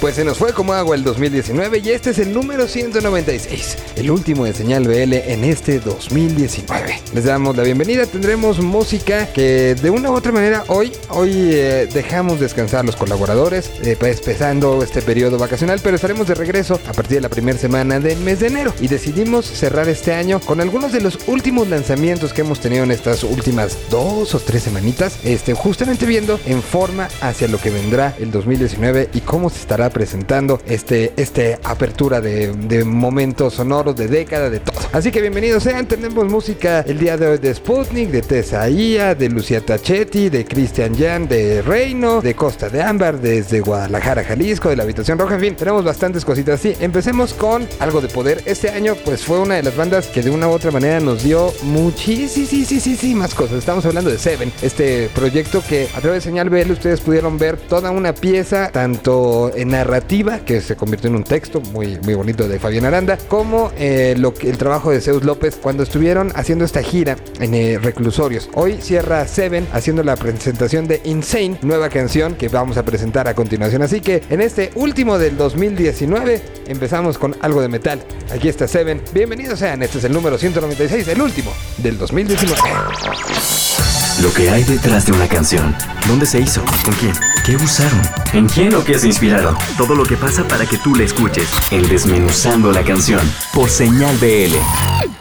Pues se nos fue como agua el 2019 y este es el número 196, el último de Señal BL en este 2019. Les damos la bienvenida, tendremos música que de una u otra manera hoy, hoy eh, dejamos descansar los colaboradores, eh, pues, empezando este periodo vacacional, pero estaremos de regreso a partir de la primera semana del mes de enero y decidimos cerrar este año con algunos de los últimos lanzamientos que hemos tenido en estas últimas dos o tres semanitas, este, justamente viendo en forma hacia lo que vendrá el 2019 y cómo se estará presentando este, este apertura de, momentos sonoros, de década, de todo. Así que bienvenidos sean, tenemos música el día de hoy de Sputnik, de Tesaía, de Lucia Tachetti, de Christian Jan, de Reino, de Costa de Ámbar, desde Guadalajara, Jalisco, de la Habitación Roja, en fin, tenemos bastantes cositas así. Empecemos con algo de poder. Este año pues fue una de las bandas que de una u otra manera nos dio muchísimas cosas. Estamos hablando de Seven, este proyecto que a través de Señal BL ustedes pudieron ver toda una pieza, tanto en narrativa, que se convirtió en un texto muy, muy bonito de Fabián Aranda, como eh, lo que, el trabajo de Zeus López cuando estuvieron haciendo esta gira en eh, reclusorios. Hoy cierra Seven haciendo la presentación de Insane, nueva canción que vamos a presentar a continuación. Así que en este último del 2019 empezamos con algo de metal. Aquí está Seven. Bienvenidos sean, este es el número 196, el último del 2019. Lo que hay detrás de una canción. ¿Dónde se hizo? ¿Con quién? ¿Qué usaron? ¿En quién o qué se inspiraron? Todo lo que pasa para que tú la escuches. En Desmenuzando la canción. Por Señal BL.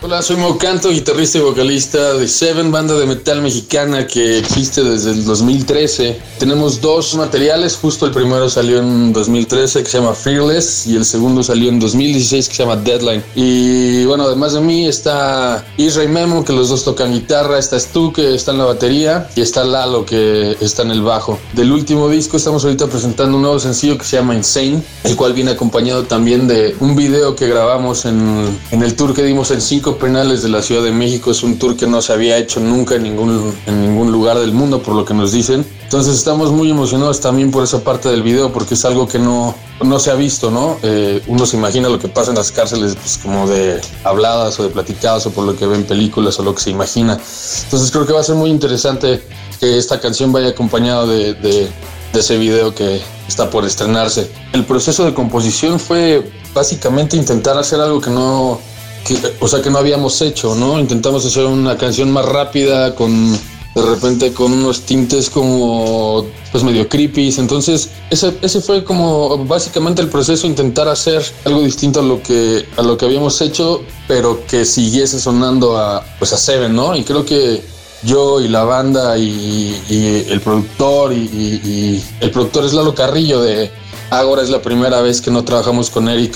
Hola, soy Mocanto, guitarrista y vocalista de Seven, banda de metal mexicana que existe desde el 2013. Tenemos dos materiales, justo el primero salió en 2013 que se llama Fearless y el segundo salió en 2016 que se llama Deadline. Y bueno, además de mí está Israel Memo, que los dos tocan guitarra, está Stu, que está en la batería, y está Lalo, que está en el bajo. Del último disco estamos ahorita presentando un nuevo sencillo que se llama Insane, el cual viene acompañado también de un video que grabamos en, en el tour que dimos en cinco penales de la Ciudad de México. Es un tour que no se había hecho nunca en ningún, en ningún lugar del mundo, por lo que nos dicen. Entonces estamos muy emocionados también por esa parte del video, porque es algo que no, no se ha visto, ¿no? Eh, uno se imagina lo que pasa en las cárceles, pues como de habladas o de platicadas o por lo que ve en películas o lo que se imagina. Entonces creo que va a ser muy interesante que esta canción vaya acompañada de, de, de ese video que está por estrenarse. El proceso de composición fue básicamente intentar hacer algo que no, que, o sea, que no habíamos hecho, ¿no? Intentamos hacer una canción más rápida, con de repente con unos tintes como pues medio creepy. Entonces, ese, ese fue como básicamente el proceso, intentar hacer algo distinto a lo que a lo que habíamos hecho, pero que siguiese sonando a pues a Seven, ¿no? Y creo que yo y la banda y, el productor y, y, el productor es Lalo Carrillo de Ahora es la primera vez que no trabajamos con Eric,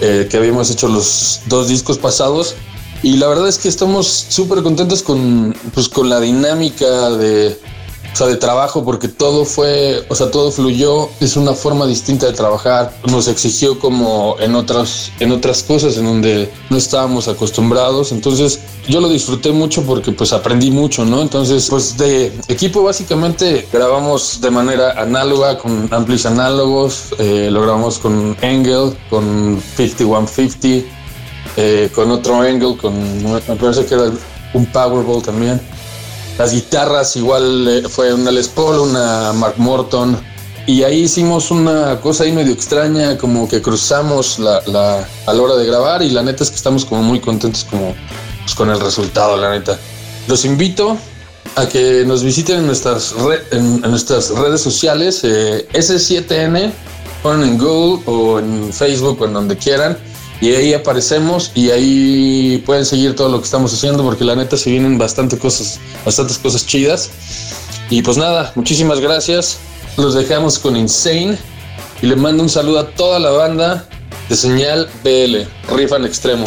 eh, que habíamos hecho los dos discos pasados. Y la verdad es que estamos súper contentos con, pues, con la dinámica de, sea, de trabajo, porque todo fue, o sea, todo fluyó, es una forma distinta de trabajar, nos exigió como en otras, en otras cosas en donde no estábamos acostumbrados, entonces yo lo disfruté mucho porque pues aprendí mucho, ¿no? Entonces, pues de equipo básicamente grabamos de manera análoga, con amplis análogos, eh, lo grabamos con Engel, con 5150, eh, con otro Engel, con, me parece que era un Powerball también. Las guitarras igual eh, fue una Les Paul, una Mark Morton. Y ahí hicimos una cosa ahí medio extraña, como que cruzamos la, la, a la hora de grabar y la neta es que estamos como muy contentos como, pues, con el resultado, la neta. Los invito a que nos visiten en nuestras, en, en nuestras redes sociales, eh, S7N, ponen en Google o en Facebook o en donde quieran. Y ahí aparecemos y ahí pueden seguir todo lo que estamos haciendo porque la neta se vienen bastante cosas, bastantes cosas chidas. Y pues nada, muchísimas gracias. Los dejamos con Insane y le mando un saludo a toda la banda de Señal BL, Rifan Extremo.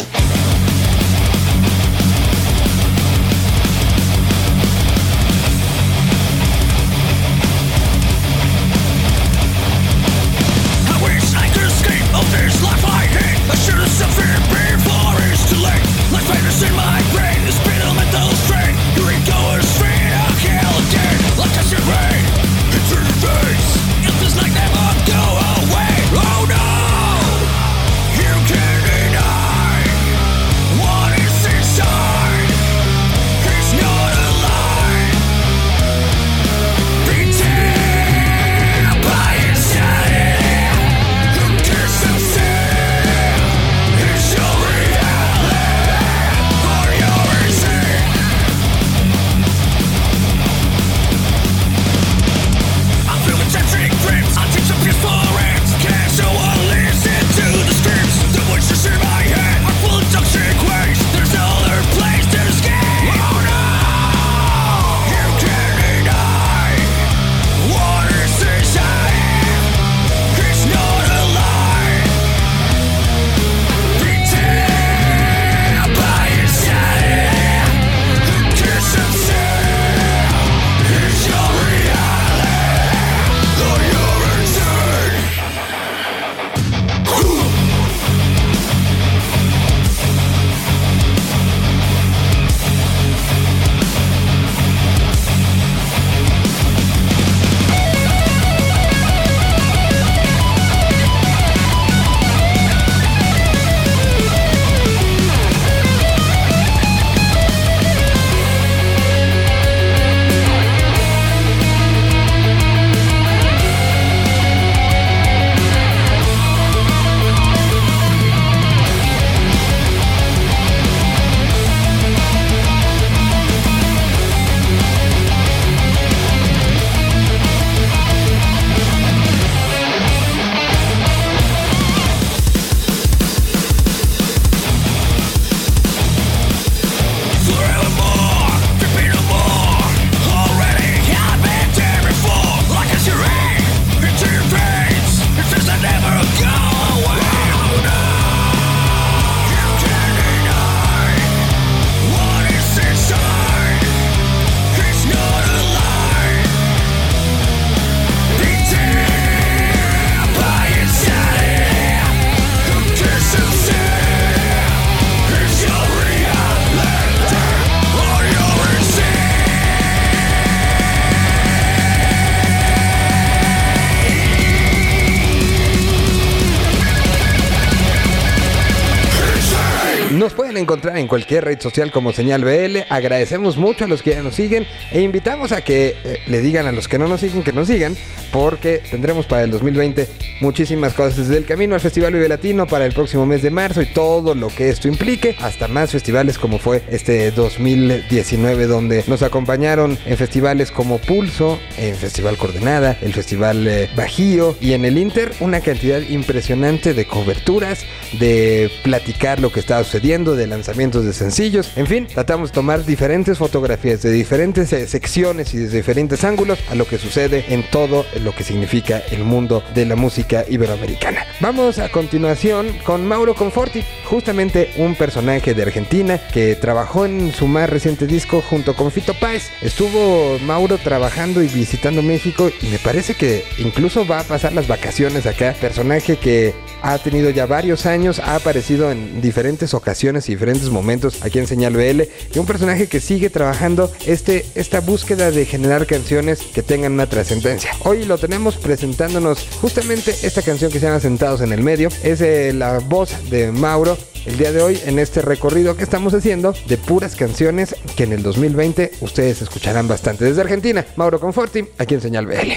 Encontrar en cualquier red social como Señal BL. Agradecemos mucho a los que ya nos siguen e invitamos a que eh, le digan a los que no nos siguen que nos sigan porque tendremos para el 2020 muchísimas cosas desde el camino al Festival Vive Latino para el próximo mes de marzo y todo lo que esto implique, hasta más festivales como fue este 2019 donde nos acompañaron en festivales como Pulso, en Festival Coordenada, el Festival eh, Bajío y en el Inter una cantidad impresionante de coberturas, de platicar lo que estaba sucediendo, de lanzamientos de sencillos, en fin, tratamos de tomar diferentes fotografías de diferentes eh, secciones y de diferentes ángulos a lo que sucede en todo lo que significa el mundo de la música iberoamericana. Vamos a continuación con Mauro Conforti, justamente un personaje de Argentina que trabajó en su más reciente disco junto con Fito Páez. Estuvo Mauro trabajando y visitando México y me parece que incluso va a pasar las vacaciones acá. Personaje que ha tenido ya varios años, ha aparecido en diferentes ocasiones y diferentes momentos aquí en Señal BL y un personaje que sigue trabajando este, esta búsqueda de generar canciones que tengan una trascendencia. Hoy lo tenemos presentándonos justamente esta canción que se llama Sentados en el Medio. Es eh, la voz de Mauro el día de hoy en este recorrido que estamos haciendo de puras canciones que en el 2020 ustedes escucharán bastante. Desde Argentina, Mauro Conforti, aquí en Señal BL.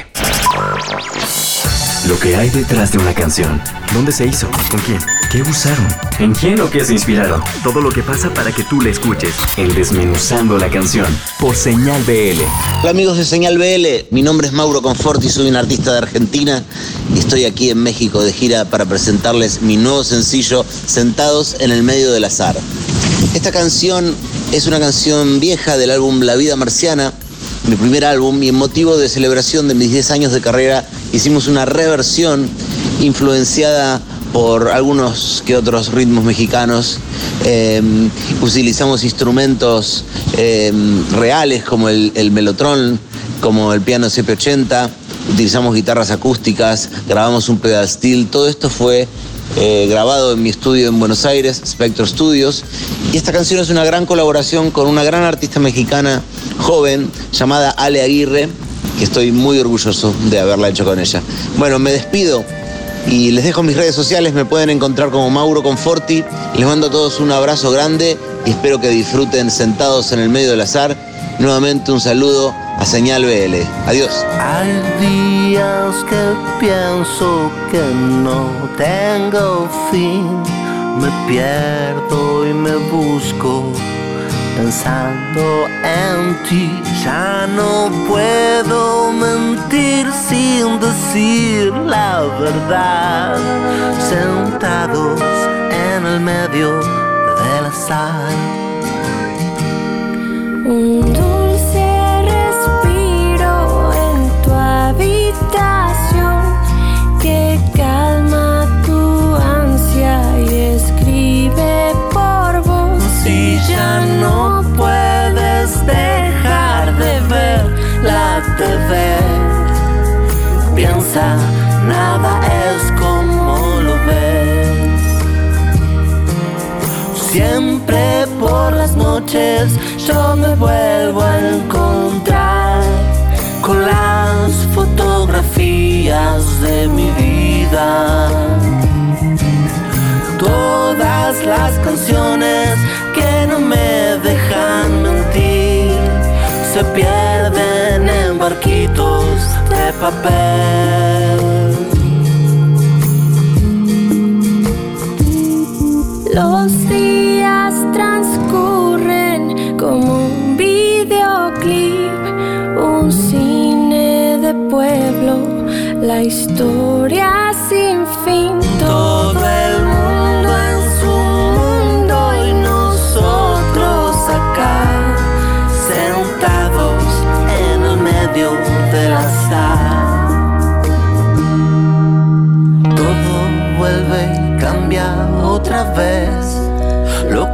Lo que hay detrás de una canción. ¿Dónde se hizo? ¿Con quién? ¿Qué usaron? ¿En quién o qué se inspiraron? Todo lo que pasa para que tú la escuches. En Desmenuzando la canción. Por Señal BL. Hola amigos de Señal BL, mi nombre es Mauro Conforti, soy un artista de Argentina y estoy aquí en México de gira para presentarles mi nuevo sencillo Sentados en el medio del azar. Esta canción es una canción vieja del álbum La vida marciana, mi primer álbum y en motivo de celebración de mis 10 años de carrera hicimos una reversión influenciada por algunos que otros ritmos mexicanos. Eh, utilizamos instrumentos eh, reales como el, el melotrón, como el piano CP80, utilizamos guitarras acústicas, grabamos un pedal steel, todo esto fue eh, grabado en mi estudio en Buenos Aires, Spectro Studios. Y esta canción es una gran colaboración con una gran artista mexicana joven llamada Ale Aguirre, estoy muy orgulloso de haberla hecho con ella. Bueno, me despido y les dejo mis redes sociales, me pueden encontrar como Mauro Conforti. Les mando a todos un abrazo grande y espero que disfruten sentados en el medio del azar. Nuevamente un saludo a Señal BL. Adiós. Hay días que pienso que no tengo fin, me pierdo y me busco pensando en ti. Ya no puedo mentir sin decir la verdad, sentados en el medio del azar. Un dulce ya no puedes dejar de ver la TV, piensa, nada es como lo ves. Siempre por las noches yo me vuelvo a encontrar con las fotografías de mi vida. Papel.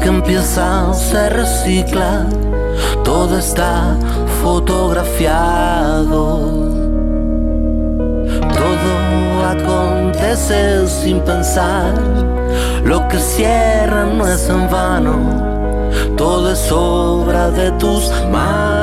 Que empieza se recicla, todo está fotografiado. Todo acontece sin pensar. Lo que cierra no es en vano. Todo es obra de tus manos.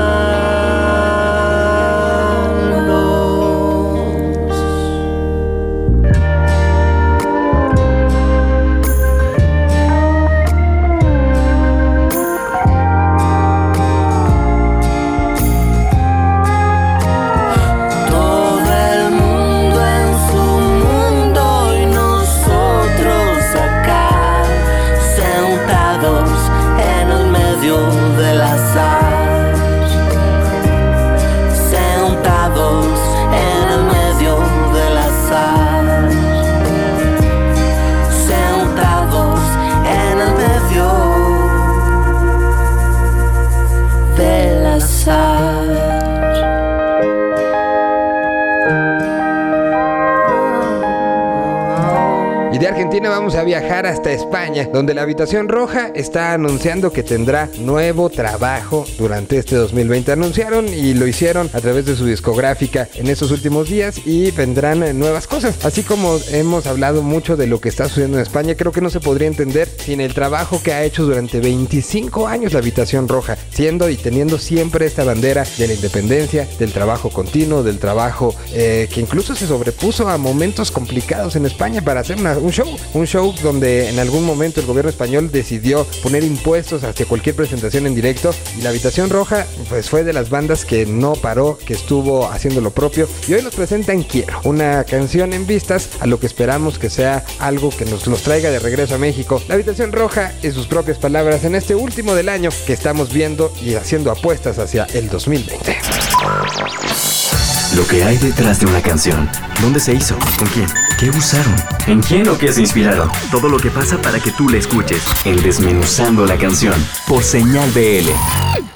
De Argentina vamos a viajar hasta España, donde la Habitación Roja está anunciando que tendrá nuevo trabajo durante este 2020. Anunciaron y lo hicieron a través de su discográfica en estos últimos días y vendrán nuevas cosas. Así como hemos hablado mucho de lo que está sucediendo en España, creo que no se podría entender sin el trabajo que ha hecho durante 25 años la Habitación Roja, siendo y teniendo siempre esta bandera de la independencia, del trabajo continuo, del trabajo eh, que incluso se sobrepuso a momentos complicados en España para hacer un show. Un show donde en algún momento el gobierno español decidió poner impuestos hacia cualquier presentación en directo y la Habitación Roja pues fue de las bandas que no paró, que estuvo haciendo lo propio y hoy nos presentan Quiero, una canción en vistas a lo que esperamos que sea algo que nos los traiga de regreso a México. La Habitación Roja, en sus propias palabras, en este último del año que estamos viendo y haciendo apuestas hacia el 2020. Lo que hay detrás de una canción. ¿Dónde se hizo? ¿Con quién? ¿Qué usaron? ¿En quién o qué se inspiraron? Todo lo que pasa para que tú la escuches. En Desmenuzando la canción. Por Señal BL.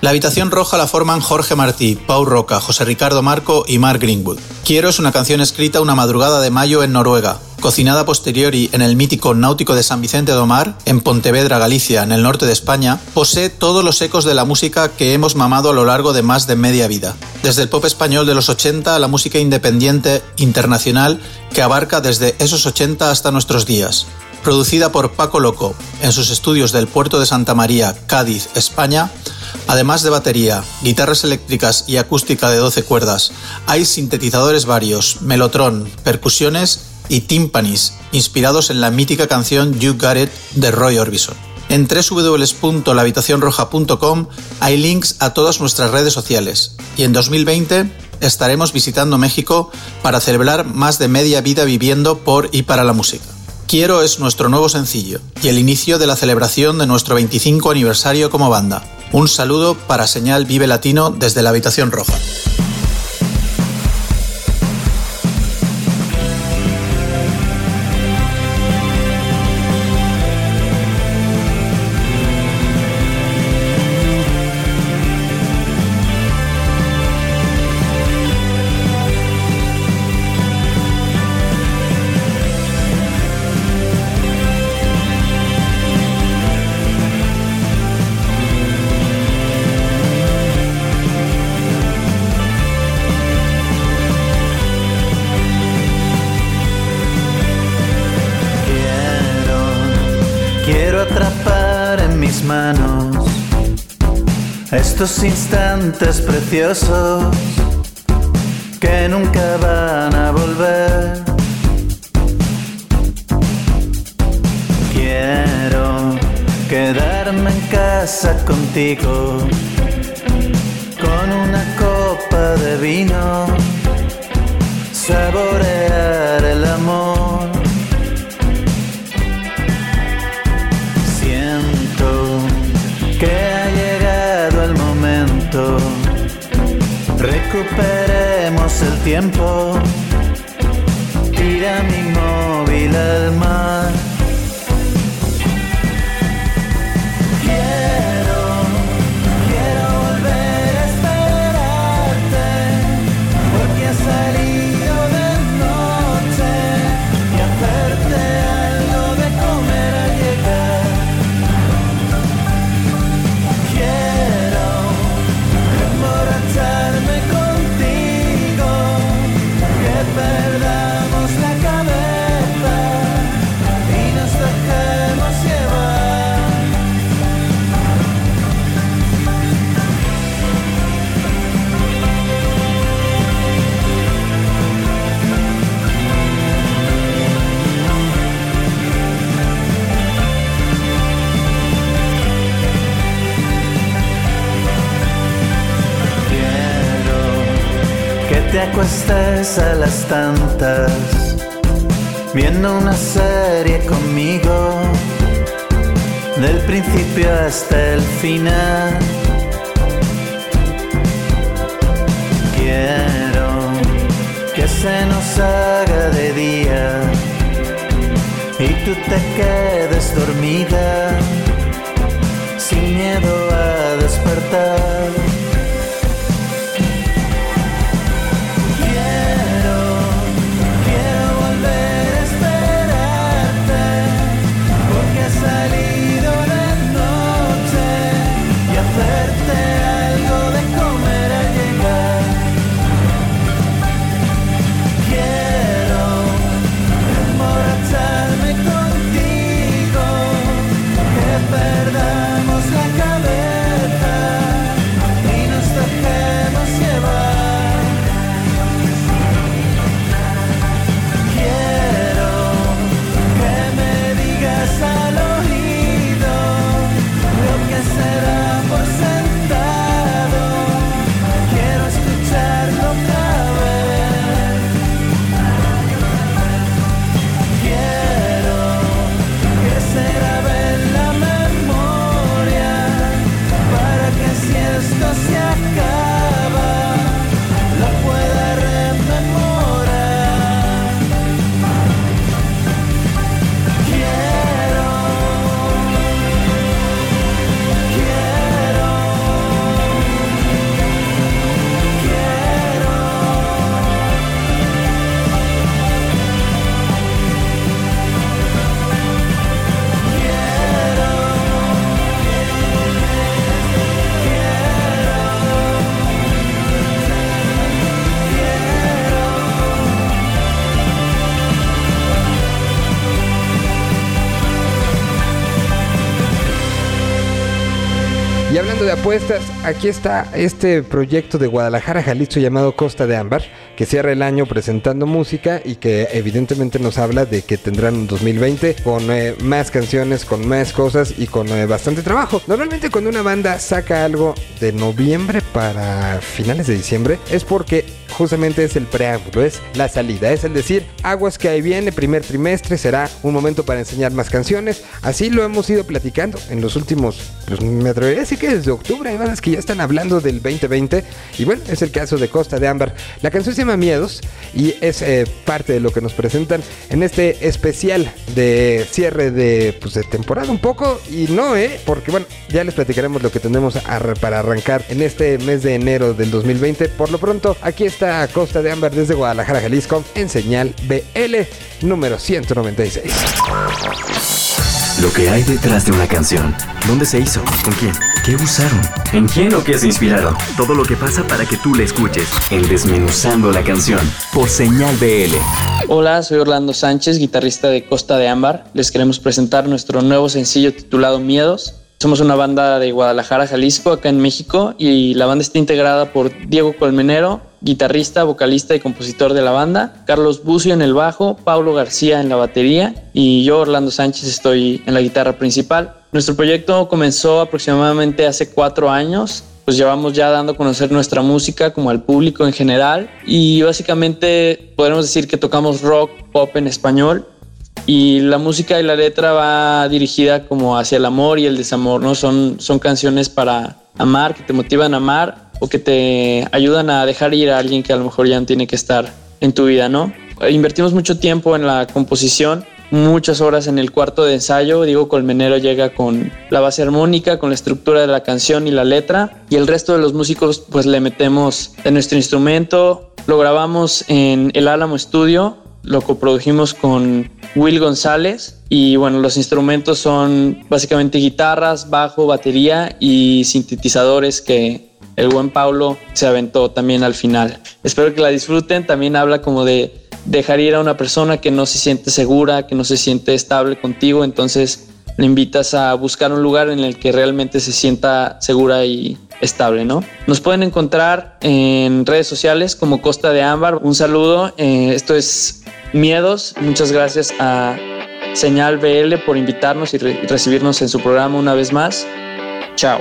La habitación roja la forman Jorge Martí, Pau Roca, José Ricardo Marco y Mark Greenwood. Quiero es una canción escrita una madrugada de mayo en Noruega, cocinada posteriori en el mítico náutico de San Vicente de Omar, en Pontevedra, Galicia, en el norte de España, posee todos los ecos de la música que hemos mamado a lo largo de más de media vida. Desde el pop español de los 80 a la música independiente internacional que abarca desde esos 80 hasta nuestros días. Producida por Paco Loco en sus estudios del puerto de Santa María, Cádiz, España, Además de batería, guitarras eléctricas y acústica de 12 cuerdas, hay sintetizadores varios, melotron, percusiones y tímpanis, inspirados en la mítica canción You Got It de Roy Orbison. En www.lahabitacionroja.com hay links a todas nuestras redes sociales y en 2020 estaremos visitando México para celebrar más de media vida viviendo por y para la música. Quiero es nuestro nuevo sencillo y el inicio de la celebración de nuestro 25 aniversario como banda. Un saludo para Señal Vive Latino desde la Habitación Roja. Preciosos que nunca van a volver. Quiero quedarme en casa contigo a las tantas, viendo una serie conmigo, del principio hasta el final. Quiero que se nos haga de día y tú te quedes dormida, sin miedo a despertar. De apuestas, aquí está este proyecto de Guadalajara, Jalisco llamado Costa de Ámbar, que cierra el año presentando música y que evidentemente nos habla de que tendrán un 2020 con eh, más canciones, con más cosas y con eh, bastante trabajo. Normalmente cuando una banda saca algo de noviembre para finales de diciembre es porque justamente es el preámbulo, es la salida, es el decir, aguas que ahí viene, primer trimestre será un momento para enseñar más canciones. Así lo hemos ido platicando en los últimos, pues me atrevería a decir que desde octubre hay bandas que ya están hablando del 2020 y bueno, es el caso de Costa de Ámbar. La canción se llama Miedos y es eh, parte de lo que nos presentan en este especial de cierre de, pues, de temporada un poco y no, ¿eh? Porque bueno, ya les platicaremos lo que tenemos para arrancar en este mes de enero del 2020. Por lo pronto, aquí está Costa de Ámbar desde Guadalajara, Jalisco, en señal BL número 196. Lo que hay detrás de una canción. ¿Dónde se hizo? ¿Con quién? ¿Qué usaron? ¿En quién o qué se inspiraron? Todo lo que pasa para que tú la escuches. En Desmenuzando la canción. Por señal BL. Hola, soy Orlando Sánchez, guitarrista de Costa de Ámbar. Les queremos presentar nuestro nuevo sencillo titulado Miedos. Somos una banda de Guadalajara, Jalisco, acá en México, y la banda está integrada por Diego Colmenero, guitarrista, vocalista y compositor de la banda, Carlos Bucio en el bajo, Paulo García en la batería y yo, Orlando Sánchez, estoy en la guitarra principal. Nuestro proyecto comenzó aproximadamente hace cuatro años. Pues llevamos ya dando a conocer nuestra música como al público en general y básicamente podemos decir que tocamos rock, pop en español y la música y la letra va dirigida como hacia el amor y el desamor, ¿no? Son, son canciones para amar, que te motivan a amar o que te ayudan a dejar ir a alguien que a lo mejor ya no tiene que estar en tu vida, ¿no? Invertimos mucho tiempo en la composición, muchas horas en el cuarto de ensayo. Diego Colmenero llega con la base armónica, con la estructura de la canción y la letra, y el resto de los músicos pues le metemos de nuestro instrumento. Lo grabamos en el Álamo Studio, lo coprodujimos con Will González y bueno, los instrumentos son básicamente guitarras, bajo, batería y sintetizadores que el buen Paulo se aventó también al final. Espero que la disfruten, también habla como de dejar ir a una persona que no se siente segura, que no se siente estable contigo, entonces le invitas a buscar un lugar en el que realmente se sienta segura y estable, ¿no? Nos pueden encontrar en redes sociales como Costa de Ámbar. Un saludo, eh, esto es Miedos. Muchas gracias a Señal BL por invitarnos y recibirnos en su programa una vez más. Chao.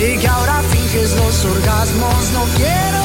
Y que ahora finges los orgasmos. No quiero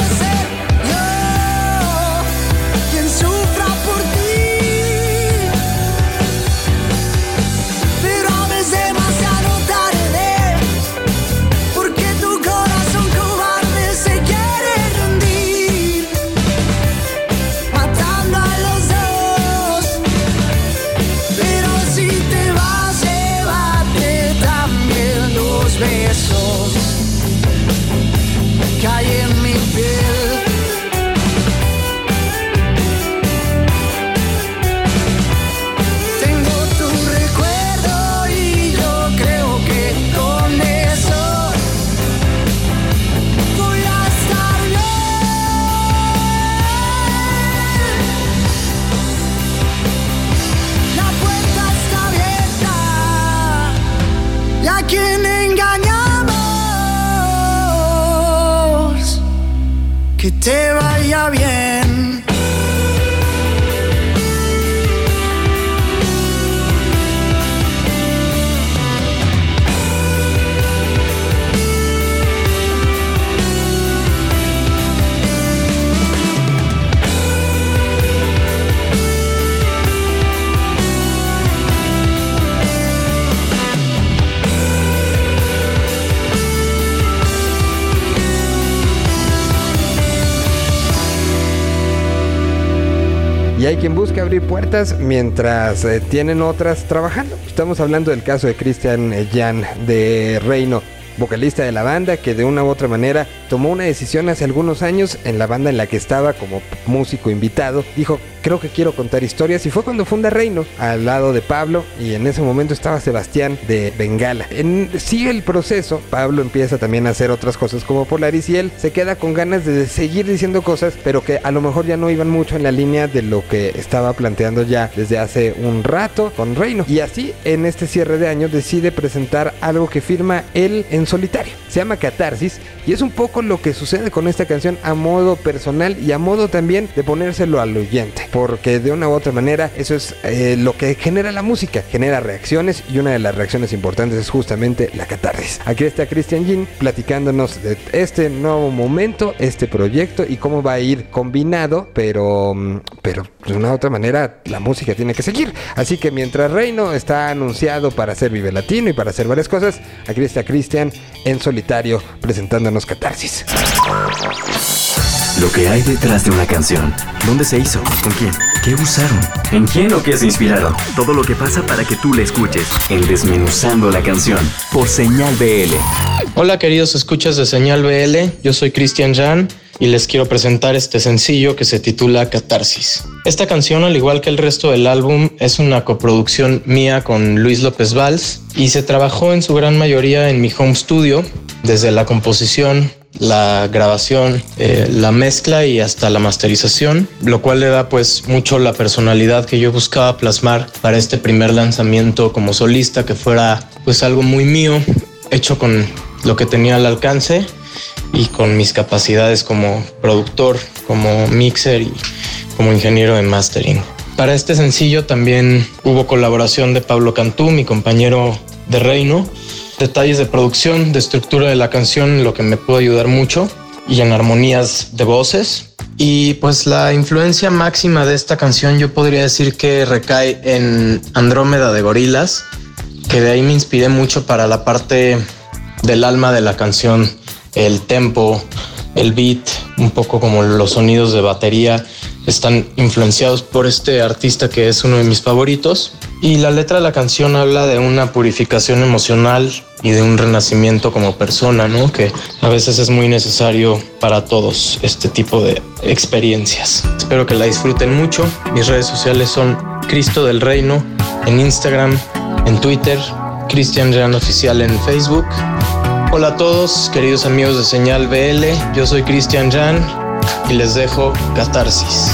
abrir puertas mientras eh, tienen otras trabajando. Estamos hablando del caso de Christian eh, Jan de Reino, vocalista de la banda que de una u otra manera tomó una decisión hace algunos años en la banda en la que estaba como músico invitado. Dijo, creo que quiero contar historias y fue cuando funda Reino al lado de Pablo y en ese momento estaba Sebastián de Bengala. En, sigue el proceso, Pablo empieza también a hacer otras cosas como Polaris y él se queda con ganas de seguir diciendo cosas pero que a lo mejor ya no iban mucho en la línea de lo que estaba planteando ya desde hace un rato con Reino. Y así en este cierre de año decide presentar algo que firma él en solitario. Se llama Catarsis y es un poco lo que sucede con esta canción a modo personal y a modo también de ponérselo al oyente. Porque de una u otra manera eso es eh, lo que genera la música, genera reacciones y una de las reacciones importantes es justamente la catarsis. Aquí está Christian Jean platicándonos de este nuevo momento, este proyecto y cómo va a ir combinado, pero, mm, pero de una u otra manera la música tiene que seguir. Así que mientras Reino está anunciado para hacer Vive Latino y para hacer varias cosas, aquí está Christian en solitario presentándonos Catarsis. Lo que hay detrás de una canción. ¿Dónde se hizo? ¿Con quién? ¿Qué usaron? ¿En quién o qué se inspiraron? Todo lo que pasa para que tú la escuches. En Desmenuzando la canción. Por Señal BL. Hola queridos escuchas de Señal BL, yo soy Cristian Jan y les quiero presentar este sencillo que se titula Catarsis. Esta canción, al igual que el resto del álbum, es una coproducción mía con Luis López Valls y se trabajó en su gran mayoría en mi home studio, desde la composición, la grabación, eh, la mezcla y hasta la masterización, lo cual le da pues mucho la personalidad que yo buscaba plasmar para este primer lanzamiento como solista, que fuera pues algo muy mío, hecho con lo que tenía al alcance y con mis capacidades como productor, como mixer y como ingeniero de mastering. Para este sencillo también hubo colaboración de Pablo Cantú, mi compañero de Reino, detalles de producción, de estructura de la canción, lo que me pudo ayudar mucho, y en armonías de voces. Y pues la influencia máxima de esta canción yo podría decir que recae en Andrómeda de Gorilas, que de ahí me inspiré mucho para la parte del alma de la canción, el tempo, el beat, un poco como los sonidos de batería están influenciados por este artista que es uno de mis favoritos. Y la letra de la canción habla de una purificación emocional y de un renacimiento como persona, ¿no? Que a veces es muy necesario para todos este tipo de experiencias. Espero que la disfruten mucho. Mis redes sociales son Cristo del Reino en Instagram, en Twitter, Cristian Rean Oficial en Facebook. Hola a todos, queridos amigos de Señal BL. Yo soy Cristian Jan y les dejo Catarsis.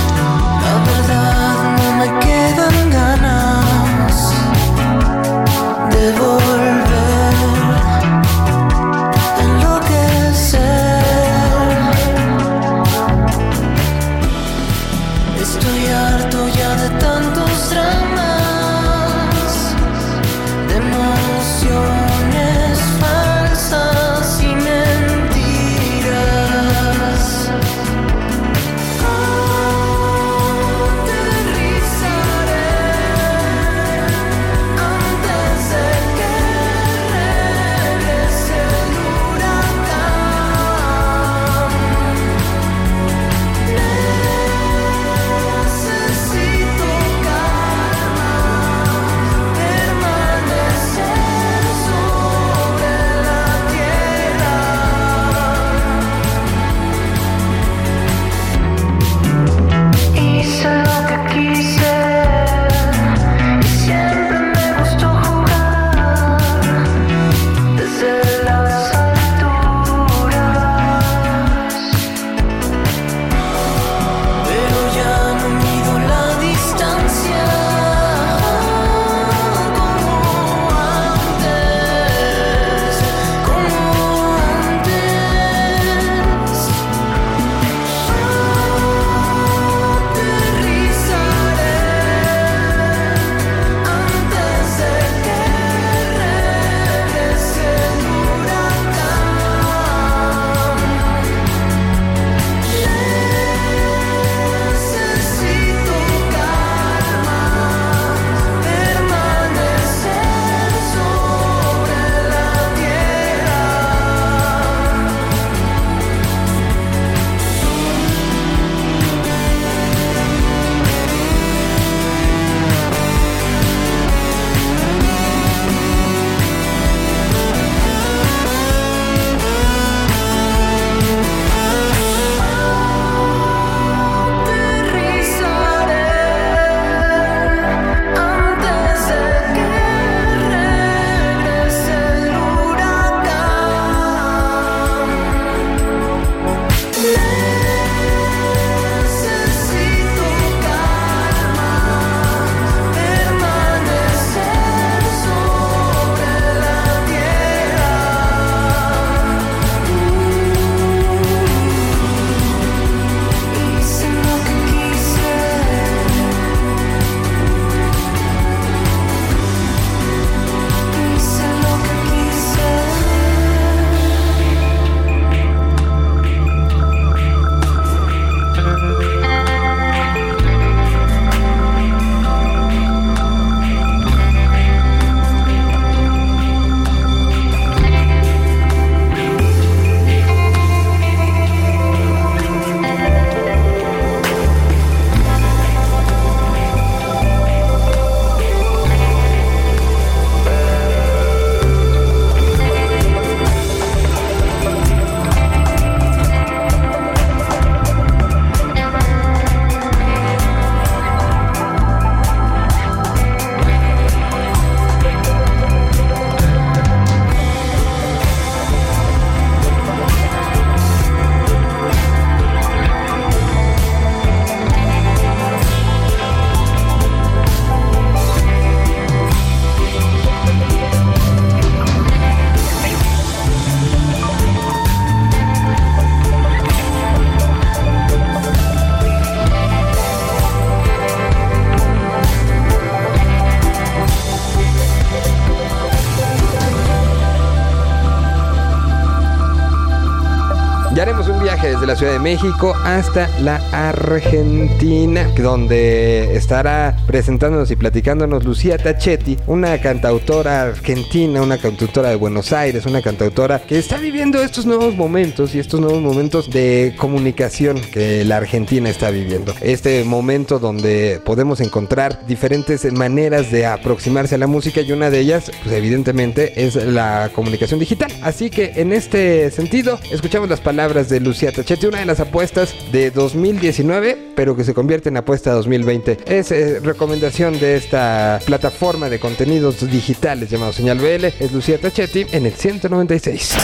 La Ciudad de México hasta la Argentina, donde estará presentándonos y platicándonos Lucía Tachetti, una cantautora argentina, una cantautora de Buenos Aires, una cantautora que está viviendo estos nuevos momentos y estos nuevos momentos de comunicación que la Argentina está viviendo. Este momento donde podemos encontrar diferentes maneras de aproximarse a la música y una de ellas, pues evidentemente, es la comunicación digital. Así que en este sentido, escuchamos las palabras de Lucía Tachetti, una de las apuestas de 2019, pero que se convierte en apuesta 2020. Es eh, recomendación de esta plataforma de contenidos digitales llamado Señal BL, es Lucía Tachetti en el 196.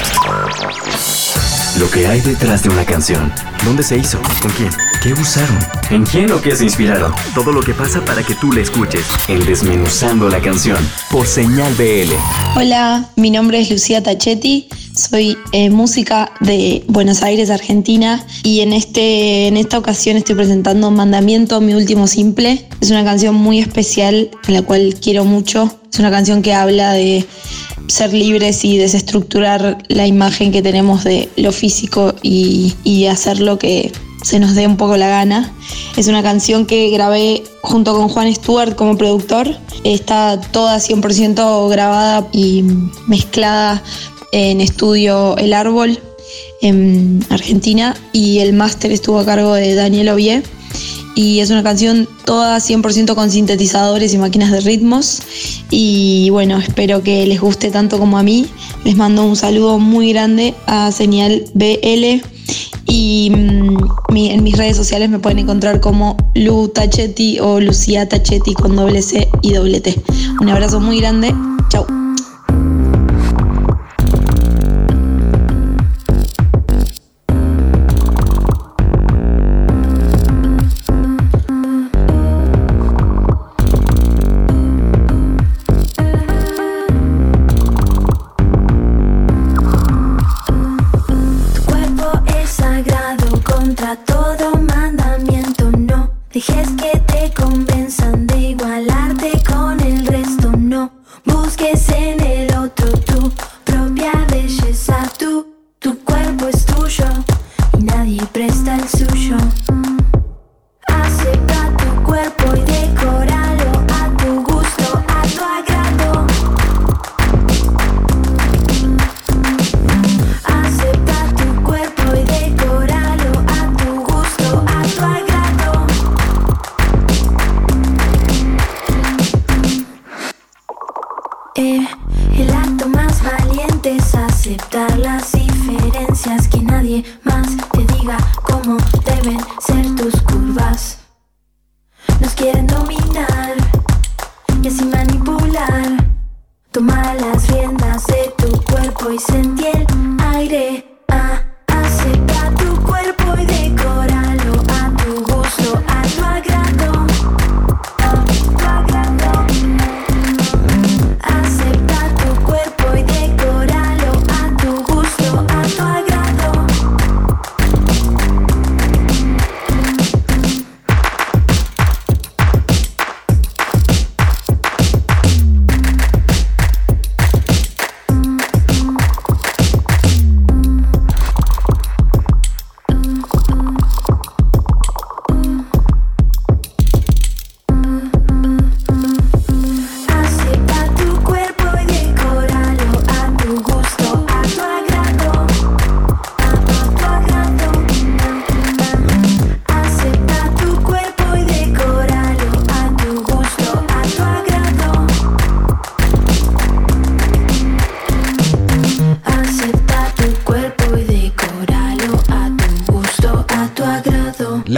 Lo que hay detrás de una canción. ¿Dónde se hizo? ¿Con quién? ¿Qué usaron? ¿En quién o qué se inspiraron? Todo lo que pasa para que tú la escuches. En Desmenuzando la canción. Por Señal BL. Hola, mi nombre es Lucía Tachetti, soy eh, música de Buenos Aires, Argentina, y en, este, en esta ocasión estoy presentando Mandamiento, mi último simple. Es una canción muy especial, en la cual quiero mucho. Es una canción que habla de ser libres y desestructurar la imagen que tenemos de lo físico y, y hacer lo que se nos dé un poco la gana. Es una canción que grabé junto con Juan Stewart como productor. Está toda 100% grabada y mezclada en estudio El Árbol en Argentina y el máster estuvo a cargo de Daniel Ovie y es una canción toda 100% con sintetizadores y máquinas de ritmos y bueno, espero que les guste tanto como a mí. Les mando un saludo muy grande a Señal BL y mm, en mis redes sociales me pueden encontrar como Lu Tachetti o Lucía Tachetti con doble C y doble T. Un abrazo muy grande. Chau. Eh, el acto más valiente es aceptar las diferencias, que nadie más te diga cómo deben ser tus curvas. Nos quieren dominar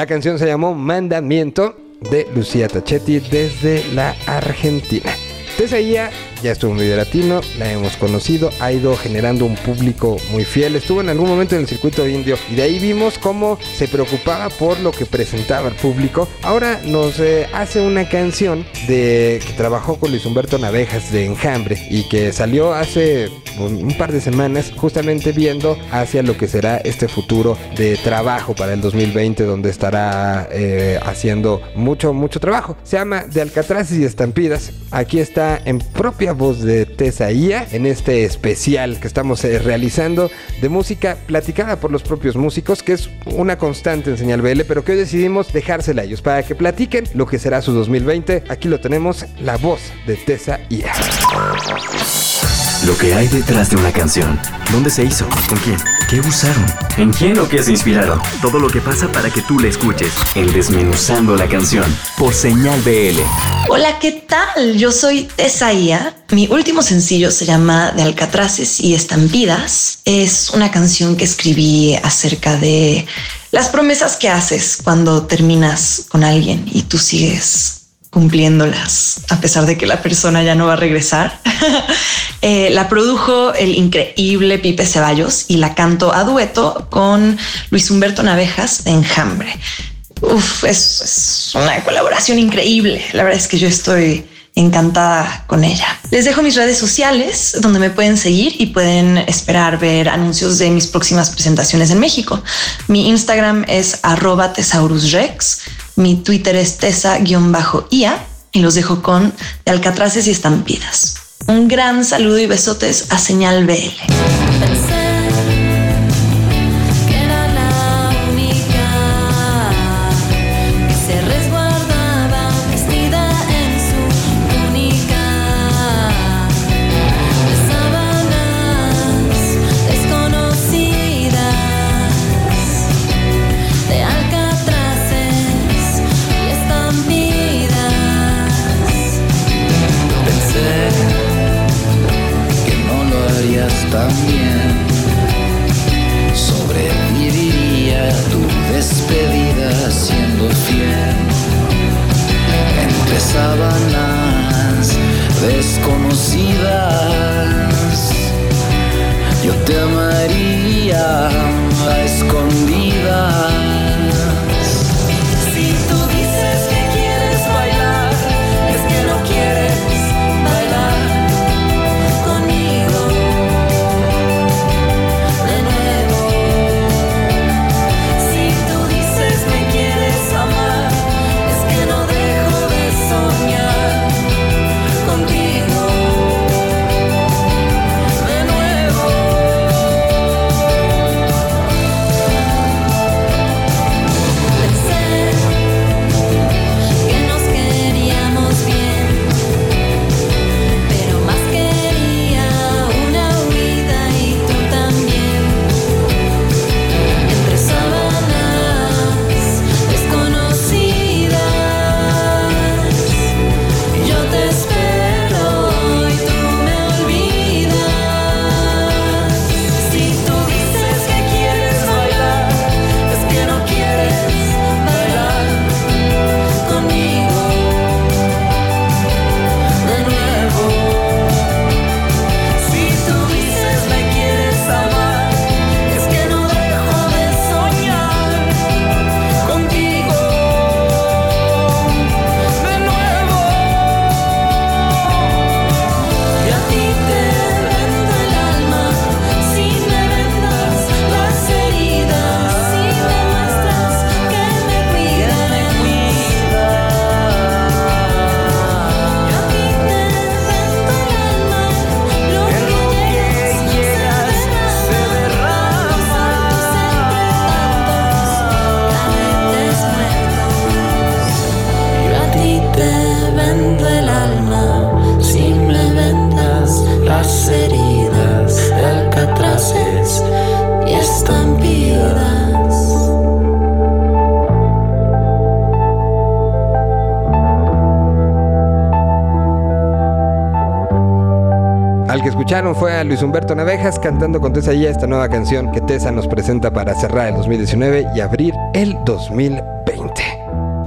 canción se llamó Mandamiento de Lucía Tachetti desde la Argentina. Desde ella ya estuvo en Video Latino, la hemos conocido, ha ido generando un público muy fiel, estuvo en algún momento en el circuito indio y de ahí vimos cómo se preocupaba por lo que presentaba al público. Ahora nos eh, hace una canción de que trabajó con Luis Humberto Navejas de Enjambre y que salió hace un, par de semanas justamente viendo hacia lo que será este futuro de trabajo para el 2020 donde estará eh, haciendo mucho mucho trabajo se llama de Alcatraces y Estampidas aquí está en propia voz de Tesaía en este especial que estamos eh, realizando de música platicada por los propios músicos, que es una constante en Señal BL, pero que hoy decidimos dejársela a ellos para que platiquen lo que será su 2020. Aquí lo tenemos, la voz de Tesaía. Lo que hay detrás de una canción. ¿Dónde se hizo? ¿Con quién? ¿Qué usaron? ¿En quién o qué se inspiraron? Todo lo que pasa para que tú la escuches. En Desmenuzando la canción. Por Señal BL. Hola, ¿qué tal? Yo soy Tesaía. Mi último sencillo se llama De Alcatraces y Estampidas. Es una canción que escribí acerca de las promesas que haces cuando terminas con alguien y tú sigues cumpliéndolas a pesar de que la persona ya no va a regresar. Eh, la produjo el increíble Pipe Ceballos y la canto a dueto con Luis Humberto Navejas de Enjambre. Es, es una colaboración increíble. La verdad es que yo estoy encantada con ella. Les dejo mis redes sociales donde me pueden seguir y pueden esperar ver anuncios de mis próximas presentaciones en México. Mi Instagram es arroba tesaurusrex, mi Twitter es tesa-ia y los dejo con de alcatraces y estampidas. Un gran saludo y besotes a Señal BL. Fue a Luis Humberto Navejas cantando con Tessa esta nueva canción que Tessa nos presenta para cerrar el 2019 y abrir el 2020.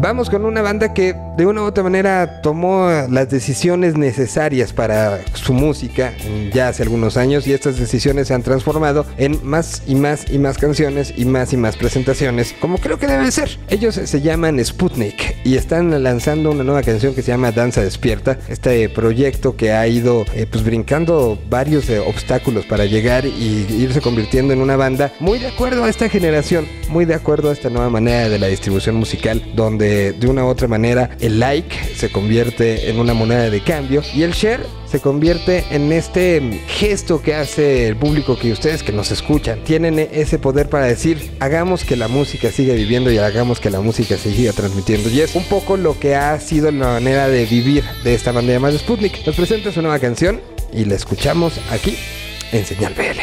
Vamos con una banda que de una u otra manera tomó las decisiones necesarias para su música ya hace algunos años y estas decisiones se han transformado en más y más y más canciones y más y más presentaciones, como creo que debe ser. Ellos se llaman Sputnik y están lanzando una nueva canción que se llama Danza Despierta, este proyecto que ha ido eh, pues brincando varios eh, obstáculos para llegar y irse convirtiendo en una banda muy de acuerdo a esta generación, muy de acuerdo a esta nueva manera de la distribución musical, donde de una u otra manera el like se convierte en una moneda de cambio y el share se convierte en este gesto que hace el público que ustedes que nos escuchan. Tienen ese poder para decir hagamos que la música siga viviendo y hagamos que la música siga transmitiendo. Y es un poco lo que ha sido la manera de vivir de esta banda llamada Sputnik. Nos presenta su nueva canción y la escuchamos aquí en Señal BL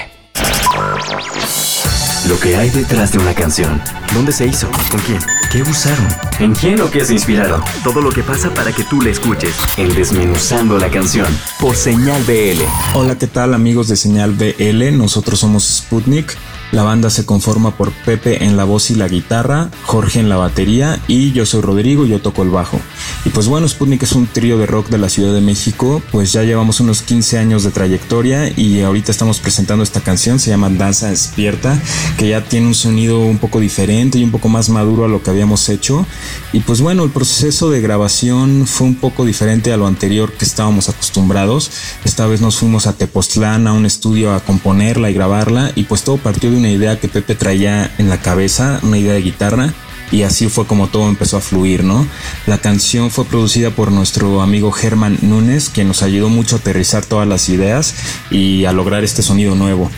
Lo que hay detrás de una canción. ¿Dónde se hizo? ¿Con quién? ¿Qué usaron? ¿En quién o qué se inspiraron? Todo lo que pasa para que tú la escuches. En Desmenuzando la canción. Por Señal BL. Hola, ¿qué tal amigos de Señal BL? Nosotros somos Sputnik. La banda se conforma por Pepe en la voz y la guitarra, Jorge en la batería y yo soy Rodrigo y yo toco el bajo. Y pues bueno, Sputnik es un trío de rock de la Ciudad de México, pues ya llevamos unos 15 años de trayectoria y ahorita estamos presentando esta canción, se llama Danza Despierta, que ya tiene un sonido un poco diferente y un poco más maduro a lo que habíamos hecho. Y pues bueno, el proceso de grabación fue un poco diferente a lo anterior que estábamos acostumbrados. Esta vez nos fuimos a Tepoztlán, a un estudio a componerla y grabarla y pues todo partió de una idea que Pepe traía en la cabeza, una idea de guitarra y así fue como todo empezó a fluir, ¿no? La canción fue producida por nuestro amigo Germán Núñez, que nos ayudó mucho a aterrizar todas las ideas y a lograr este sonido nuevo.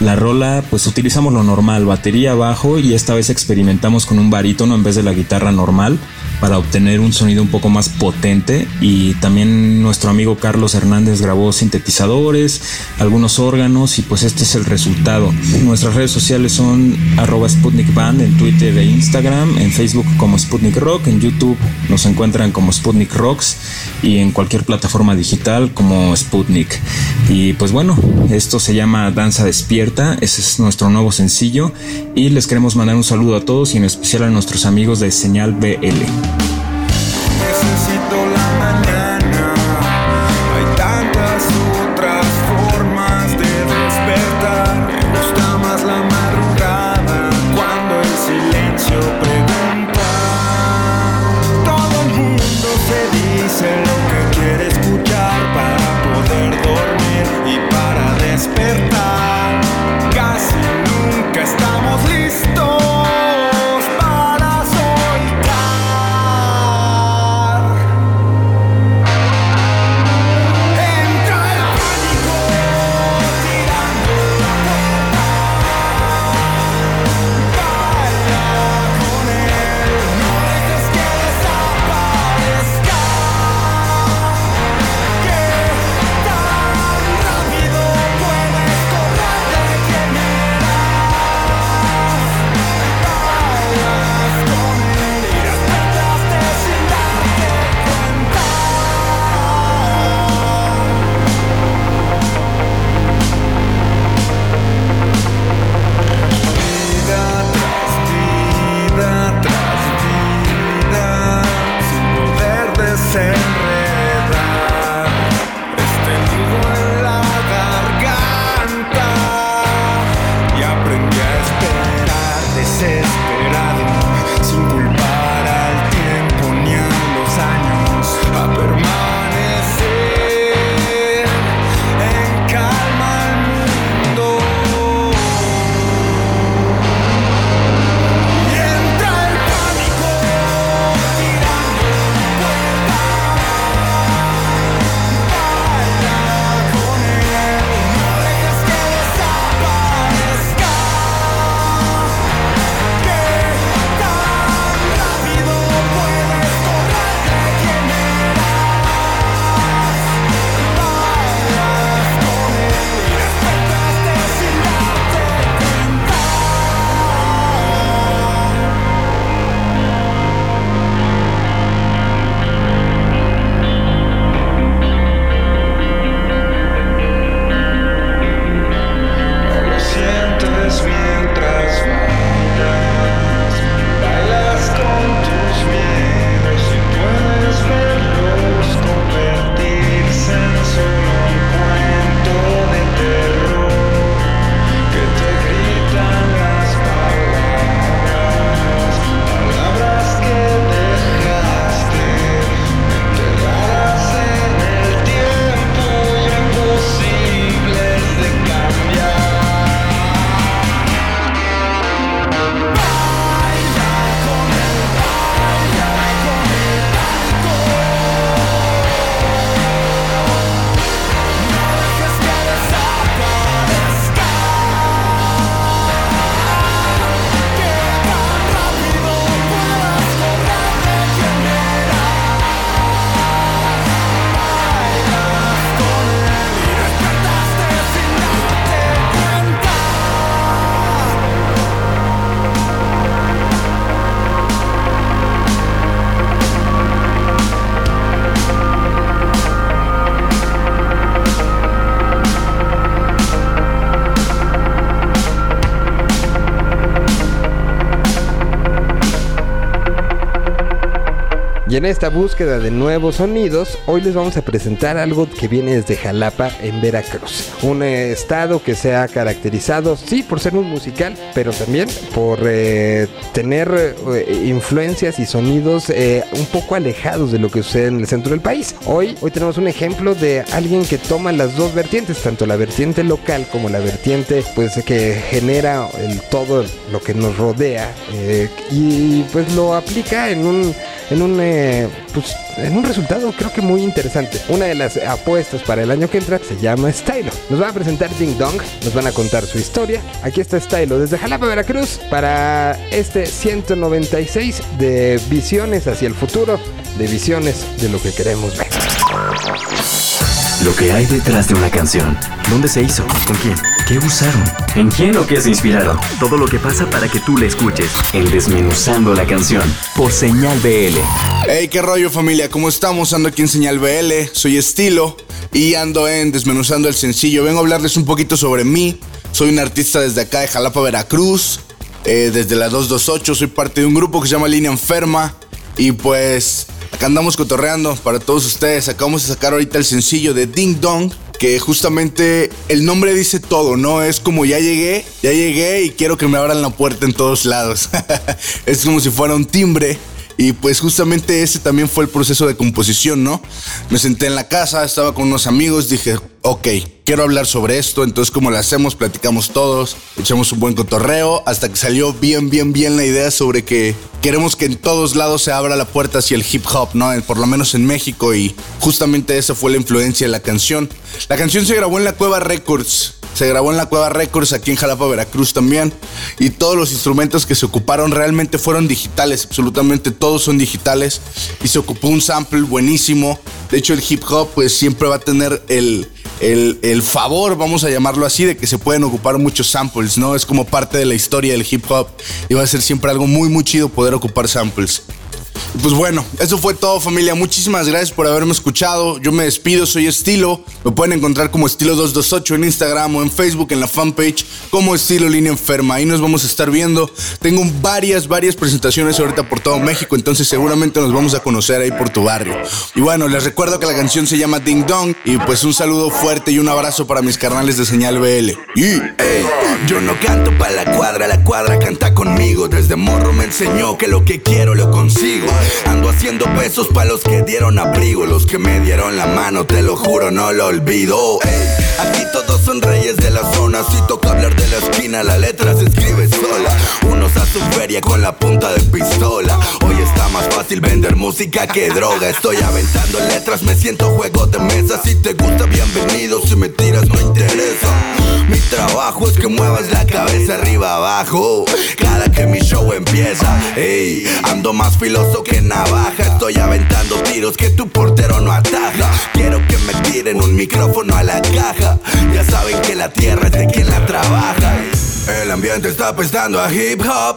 La rola, pues utilizamos lo normal, batería, bajo y esta vez experimentamos con un barítono en vez de la guitarra normal para obtener un sonido un poco más potente y también nuestro amigo Carlos Hernández grabó sintetizadores, algunos órganos y pues este es el resultado. Nuestras redes sociales son arroba en Twitter e Instagram, en Facebook como Sputnik Rock, en YouTube nos encuentran como Sputnik Rocks y en cualquier plataforma digital como Sputnik. Y pues bueno, esto se llama Danza Despierta, ese es nuestro nuevo sencillo y les queremos mandar un saludo a todos y en especial a nuestros amigos de Señal BL. Necesito la En esta búsqueda de nuevos sonidos, hoy les vamos a presentar algo que viene desde Jalapa, en Veracruz. Un eh, estado que se ha caracterizado, sí, por ser un musical, pero también por eh, tener eh, influencias y sonidos eh, un poco alejados de lo que sucede en el centro del país. Hoy, hoy tenemos un ejemplo de alguien que toma las dos vertientes, tanto la vertiente local como la vertiente pues que genera el, todo lo que nos rodea y pues lo aplica en un en un eh, pues, en un resultado creo que muy interesante. Una de las apuestas para el año que entra se llama Stylo. Nos va a presentar Ding Dong, nos van a contar su historia. Aquí está Stylo desde Jalapa, Veracruz, para este 196 de visiones hacia el futuro, de visiones de lo que queremos ver. Lo que hay detrás de una canción. ¿Dónde se hizo? ¿Con quién? ¿Qué usaron? ¿En quién o qué se inspiraron? Todo lo que pasa para que tú la escuches. En Desmenuzando la canción. Por Señal BL. Hey, qué rollo familia, ¿cómo estamos? Ando aquí en Señal BL, soy Estilo y ando en Desmenuzando el Sencillo. Vengo a hablarles un poquito sobre mí. Soy un artista desde acá de Jalapa, Veracruz. eh, desde la 228 soy parte de un grupo que se llama Línea Enferma. Y pues acá andamos cotorreando para todos ustedes. Acabamos de sacar ahorita el sencillo de Ding Dong. Que justamente el nombre dice todo, ¿no? Es como ya llegué, ya llegué y quiero que me abran la puerta en todos lados. es como si fuera un timbre. Y pues justamente ese también fue el proceso de composición, ¿no? Me senté en la casa, estaba con unos amigos, dije, ok, quiero hablar sobre esto, entonces como lo hacemos, platicamos todos, echamos un buen cotorreo, hasta que salió bien, bien, bien la idea sobre que queremos que en todos lados se abra la puerta hacia el hip hop, ¿no? Por lo menos en México y justamente esa fue la influencia de la canción. La canción se grabó en la Cueva Records, se grabó en la Cueva Records aquí en Jalapa, Veracruz también. Y todos los instrumentos que se ocuparon realmente fueron digitales, absolutamente todos son digitales. Y se ocupó un sample buenísimo. De hecho, el hip hop pues siempre va a tener el, el, el favor, vamos a llamarlo así, de que se pueden ocupar muchos samples, ¿no? Es como parte de la historia del hip hop. Y va a ser siempre algo muy, muy chido poder ocupar samples. Pues bueno, eso fue todo familia. Muchísimas gracias por haberme escuchado. Yo me despido, soy Estilo. Me pueden encontrar como Estilo228 en Instagram o en Facebook en la fanpage como Estilo Línea Enferma. Ahí nos vamos a estar viendo. Tengo varias, varias presentaciones ahorita por todo México, entonces seguramente nos vamos a conocer ahí por tu barrio. Y bueno, les recuerdo que la canción se llama Ding Dong y pues un saludo fuerte y un abrazo para mis carnales de Señal BL. Y, ey, yo no canto para la cuadra, la cuadra canta conmigo. Desde morro me enseñó que lo que quiero lo consigo. Ando haciendo besos para los que dieron abrigo, los que me dieron la mano, te lo juro, no lo olvido. Aquí todos son reyes de la zona. Si toca hablar de la esquina, la letra se escribe sola. Unos a su feria con la punta de pistola. Hoy está más fácil vender música que droga. Estoy aventando letras, me siento juego de mesa. Si te gusta, bienvenido. Si me tiras, no interesa. Mi trabajo es que muevas la cabeza arriba abajo. Cada que mi show empieza, ey, ando más filoso que navaja. Estoy aventando tiros que tu portero no ataja. Quiero que me tiren un micrófono a la caja. Ya saben que la tierra es de quien la trabaja. El ambiente está apestando a hip hop.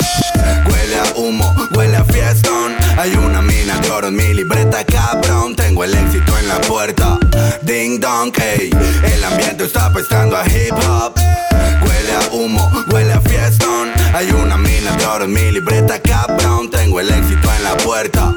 Huele a humo, huele a fiestón. Hay una mina de oro en mi libreta, cabrón. Tengo el éxito en la puerta. Ding dong, ey. El ambiente está apestando a hip hop. Huele a humo, huele a fiestón. Hay una mina de oro en mi libreta, cabrón. Tengo el éxito en la puerta.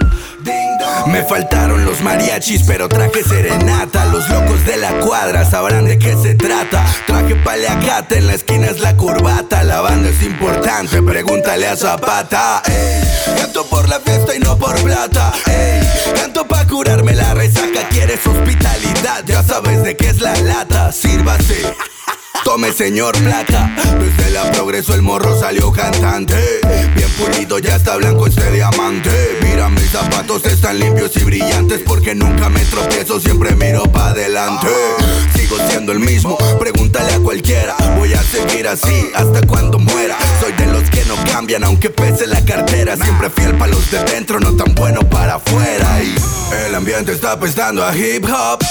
Me faltaron los mariachis, pero traje serenata. Los locos de la cuadra sabrán de qué se trata. Traje paleacate, en la esquina es la corbata. La banda es importante, pregúntale a Zapata. Ey, canto por la fiesta y no por plata. Ey, canto pa' curarme la resaca. ¿Quieres hospitalidad? Ya sabes de qué es la lata. Sírvase. Tome señor placa, desde la progreso el morro salió cantante. Bien pulido ya está blanco este diamante. Mira mis zapatos están limpios y brillantes Porque nunca me tropiezo, siempre miro pa' adelante. Sigo siendo el mismo, pregúntale a cualquiera. Voy a seguir así hasta cuando muera. Soy de los que no cambian aunque pese la cartera. Siempre fiel pa' los de dentro, no tan bueno para afuera. El ambiente está apestando a hip hop.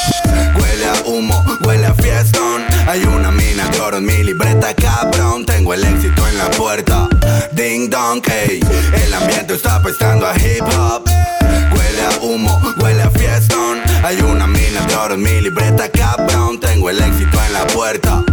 Huele a humo, huele a fiestón. Hay una mina de oro en mi libreta, cabrón. Tengo el éxito en la puerta. Ding dong, ey. El ambiente está apestando a hip hop. Huele a humo, huele a fiestón. Hay una mina de oro en mi libreta, cabrón. Tengo el éxito en la puerta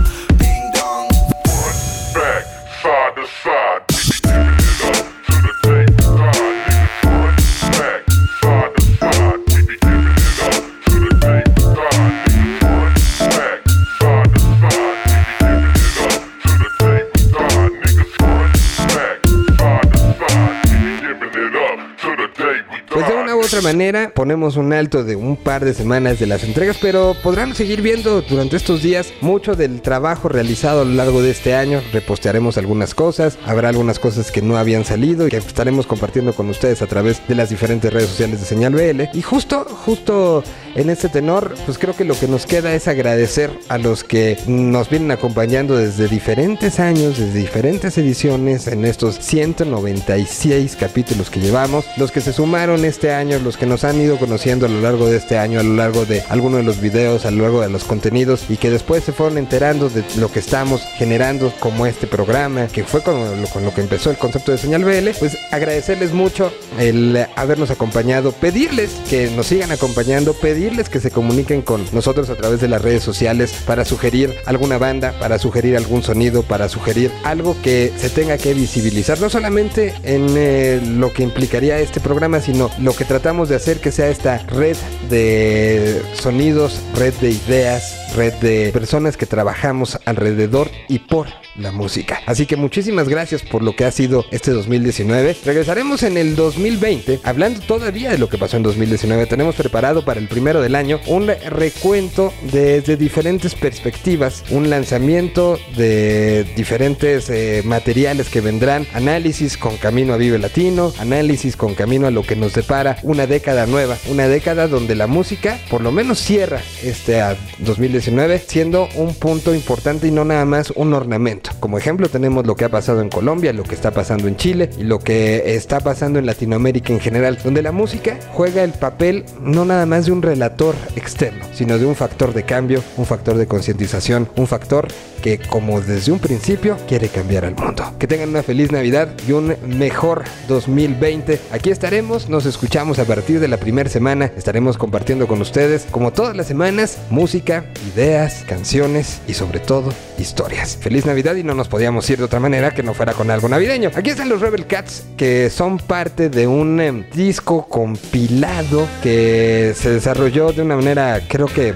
manera ponemos un alto de un par de semanas de las entregas, pero podrán seguir viendo durante estos días mucho del trabajo realizado a lo largo de este año. Repostearemos algunas cosas, habrá algunas cosas que no habían salido y que estaremos compartiendo con ustedes a través de las diferentes redes sociales de Señal BL. Y justo, justo en este tenor, pues creo que lo que nos queda es agradecer a los que nos vienen acompañando desde diferentes años, desde diferentes ediciones, en estos 196 capítulos que llevamos, los que se sumaron este año, los que nos han ido conociendo a lo largo de este año, a lo largo de algunos de los videos, a lo largo de los contenidos y que después se fueron enterando de lo que estamos generando como este programa, que fue con lo, que empezó el concepto de señal BL, pues agradecerles mucho el habernos acompañado, pedirles que nos sigan acompañando, pedirles que se comuniquen con nosotros a través de las redes sociales para sugerir alguna banda, para sugerir algún sonido, para sugerir algo que se tenga que visibilizar, no solamente en eh, lo que implicaría este programa, sino lo que tratamos de hacer que sea esta red de sonidos, red de ideas, red de personas que trabajamos alrededor y por la música. Así que muchísimas gracias por lo que ha sido este 2019. Regresaremos en el 2020 hablando todavía de lo que pasó en 2019. Tenemos preparado para el primero del año un recuento desde diferentes perspectivas, un lanzamiento de diferentes eh, materiales que vendrán, análisis con camino a Vive Latino, análisis con camino a lo que nos depara una década nueva, una década donde la música por lo menos cierra este a 2019 siendo un punto importante y no nada más un ornamento. Como ejemplo tenemos lo que ha pasado en Colombia, lo que está pasando en Chile y lo que está pasando en Latinoamérica en general, donde la música juega el papel no nada más de un relator externo, sino de un factor de cambio, un factor de concientización, un factor que como desde un principio quiere cambiar al mundo. Que tengan una feliz Navidad y un mejor 2020. Aquí estaremos, nos escuchamos a partir de la primera semana, estaremos compartiendo con ustedes, como todas las semanas, música, ideas, canciones y sobre todo historias. Feliz Navidad y no nos podíamos ir de otra manera que no fuera con algo navideño. Aquí están los Rebel Cats que son parte de un eh, disco compilado que se desarrolló de una manera creo que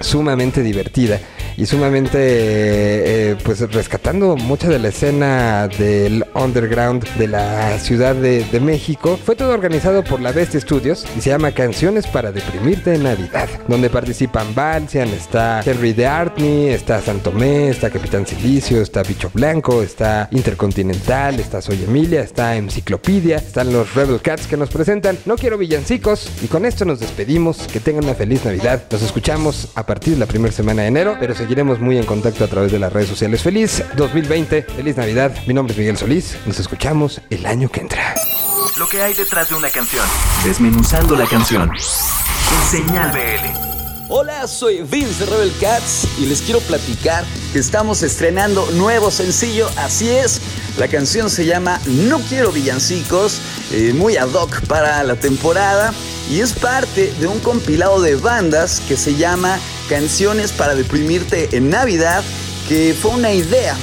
sumamente divertida y sumamente eh, pues rescatando mucha de la escena del underground de la Ciudad de, México. Fue todo organizado por la Best Studios y se llama Canciones para deprimirte en Navidad, donde participan Balsian, está Henry de Artney, está Santomé, está Capitán Silicio, está Bicho Blanco, está Intercontinental, está Soy Emilia, está Enciclopedia, están los Rebel Cats que nos presentan No Quiero Villancicos y con esto nos despedimos. Que tengan una feliz Navidad. Nos escuchamos a partir de la primera semana de enero, pero seguiremos muy en contacto a través de las redes sociales. Feliz 2020, feliz Navidad. Mi nombre es Miguel Solís. Nos escuchamos el año que entra. Lo que hay detrás de una canción. Desmenuzando la canción. Señal BL. Hola, soy Vince de Rebel Cats y les quiero platicar que estamos estrenando nuevo sencillo, así es, la canción se llama No quiero villancicos, eh, muy ad hoc para la temporada y es parte de un compilado de bandas que se llama Canciones para deprimirte en Navidad, que fue una idea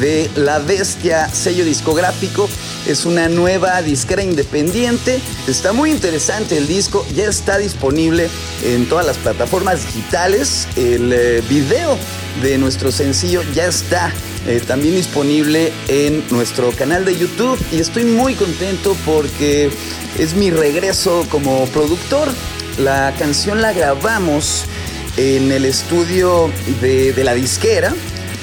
de La Bestia sello discográfico. Es una nueva disquera independiente. Está muy interesante el disco. Ya está disponible en todas las plataformas digitales. El eh, video de nuestro sencillo ya está eh, también disponible en nuestro canal de YouTube. Y estoy muy contento porque es mi regreso como productor. La canción la grabamos en el estudio de, de la disquera.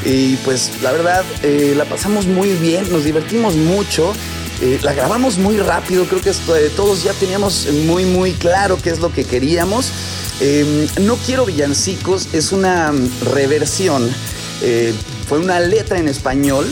Y pues la verdad eh, la pasamos muy bien, nos divertimos mucho. Eh, la grabamos muy rápido, creo que eh, todos ya teníamos muy muy claro qué es lo que queríamos. Eh, no quiero villancicos, es una reversión. fue una letra en español,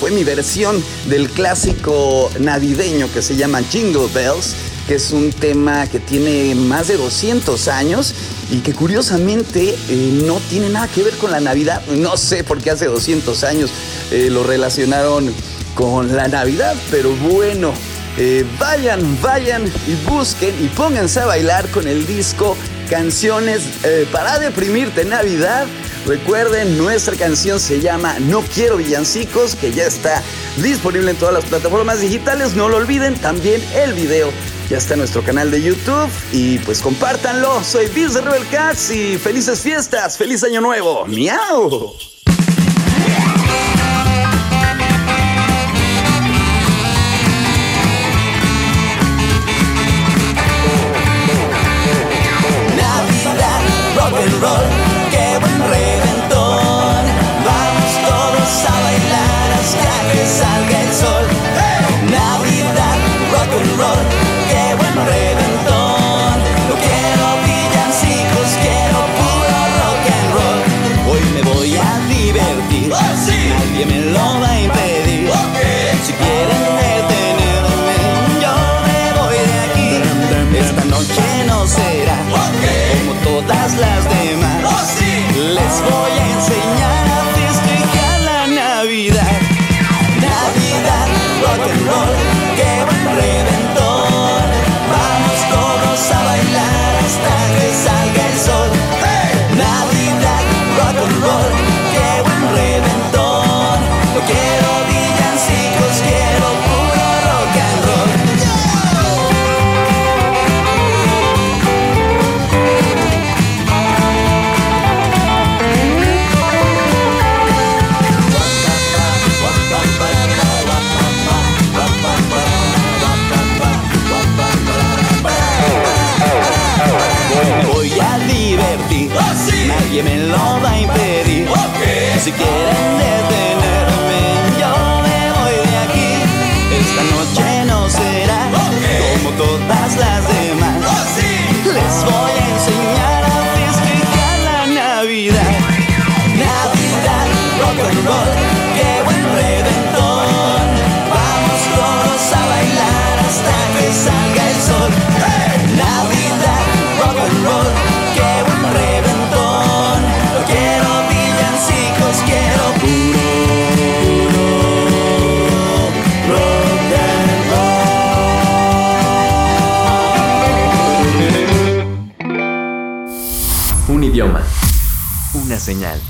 fue mi versión del clásico navideño que se llama Jingle Bells, que es un tema que tiene más de 200 años y que curiosamente eh, no tiene nada que ver con la Navidad. No sé por qué hace 200 años eh, lo relacionaron con la Navidad, pero bueno, eh, vayan, vayan y busquen y pónganse a bailar con el disco Canciones para deprimirte Navidad. Recuerden, nuestra canción se llama No quiero villancicos, que ya está disponible en todas las plataformas digitales. No lo olviden, también el video ya está nuestro canal de YouTube y pues compártanlo. Soy Bills de Rebel Cats y felices fiestas, feliz año nuevo. ¡Miau! rock and roll. Señal